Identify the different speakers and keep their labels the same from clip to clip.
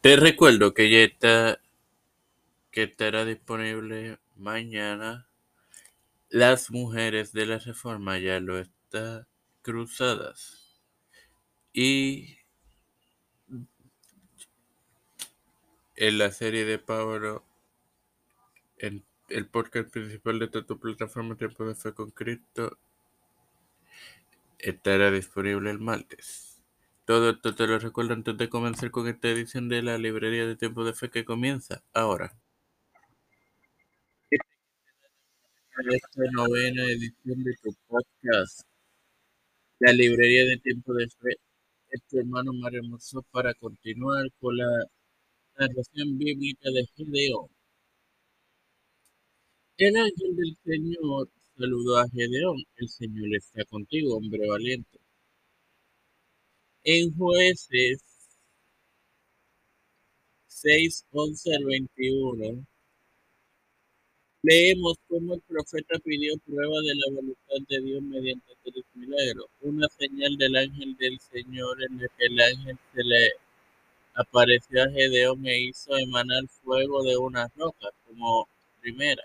Speaker 1: Te recuerdo que ya está, que estará disponible mañana. Las mujeres de la reforma ya lo está cruzadas. Y en la serie de Pablo, en el podcast principal de tu plataforma Tiempo de Fe con Cristo, estará disponible el martes. Todo esto te lo recuerdo antes de comenzar con esta edición de la librería de Tiempo de Fe que comienza ahora. Esta novena edición de tu podcast, la librería de Tiempo de Fe, este hermano Mario Hermoso para continuar con la narración bíblica de Gedeón. El ángel del Señor saludó a Gedeón. El Señor está contigo, hombre valiente. En Jueces 6, 11 al 21, leemos cómo el profeta pidió prueba de la voluntad de Dios mediante tres milagros. Una señal del ángel del Señor en el que el ángel se le apareció a Gedeón e hizo emanar fuego de unas rocas como primera.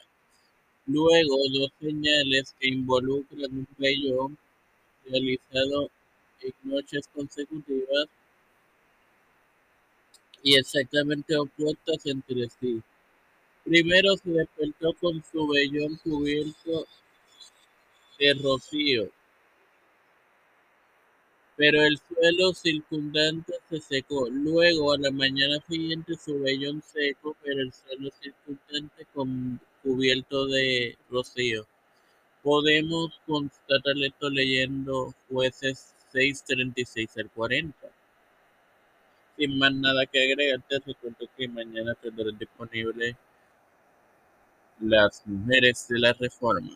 Speaker 1: Luego, dos señales que involucran un vellón realizado noches consecutivas y exactamente opuestas entre sí. Primero se despertó con su vellón cubierto de rocío, pero el suelo circundante se secó. Luego, a la mañana siguiente, su vellón seco, pero el suelo circundante con, cubierto de rocío. Podemos constatar esto leyendo jueces 6.36 al 40. Sin más nada que agregar, te recuerdo que mañana tendrán disponible las mujeres de la reforma.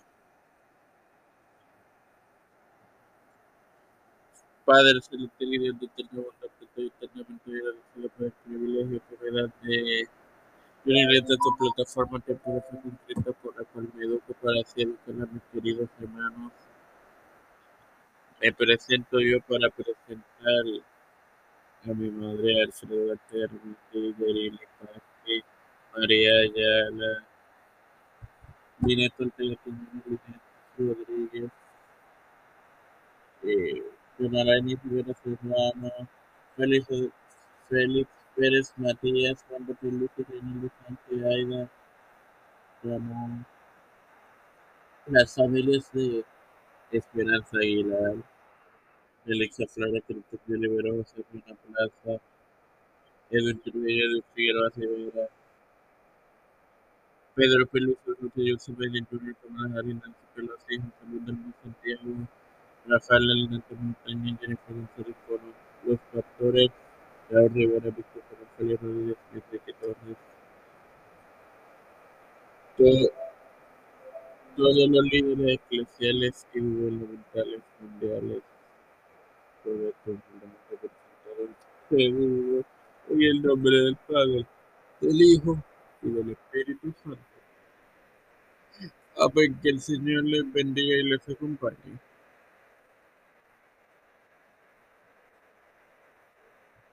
Speaker 1: Padre celestial y Dios de eterna bondad, que estoy eternamente agradecido por el privilegio que me da de unir de tu plataforma puedo ser por la cual me educo para así educar a mis queridos hermanos me presento yo para presentar a mi madre Alfredo Terni, Yerili Pasti, María Ayala, Telepino, Rodríguez, eh, Yonarani Rivera Serrano, Félix, Félix Pérez Matías, Juan Bautista Luis, Reynaldo Sánchez, Aida, Ramón, las familias de Esperanza Aguilar, Alexa Cruz de Liberó, Pina Plaza, Edwin Trujillo de Figueroa Rivera, Pedro Peluso, José Bellín Junior, Tomás Pelosi, José Luis del Santiago, Rafael Alinante Montaña, Jennifer González Los Pastores, Raúl Rivera, Víctor Rodríguez, Enrique Torres, todos los líderes eclesiales y gubernamentales mundiales seguro en el nombre del Padre, del Hijo y del Espíritu Santo. Amén. Que el Señor les bendiga y les acompañe.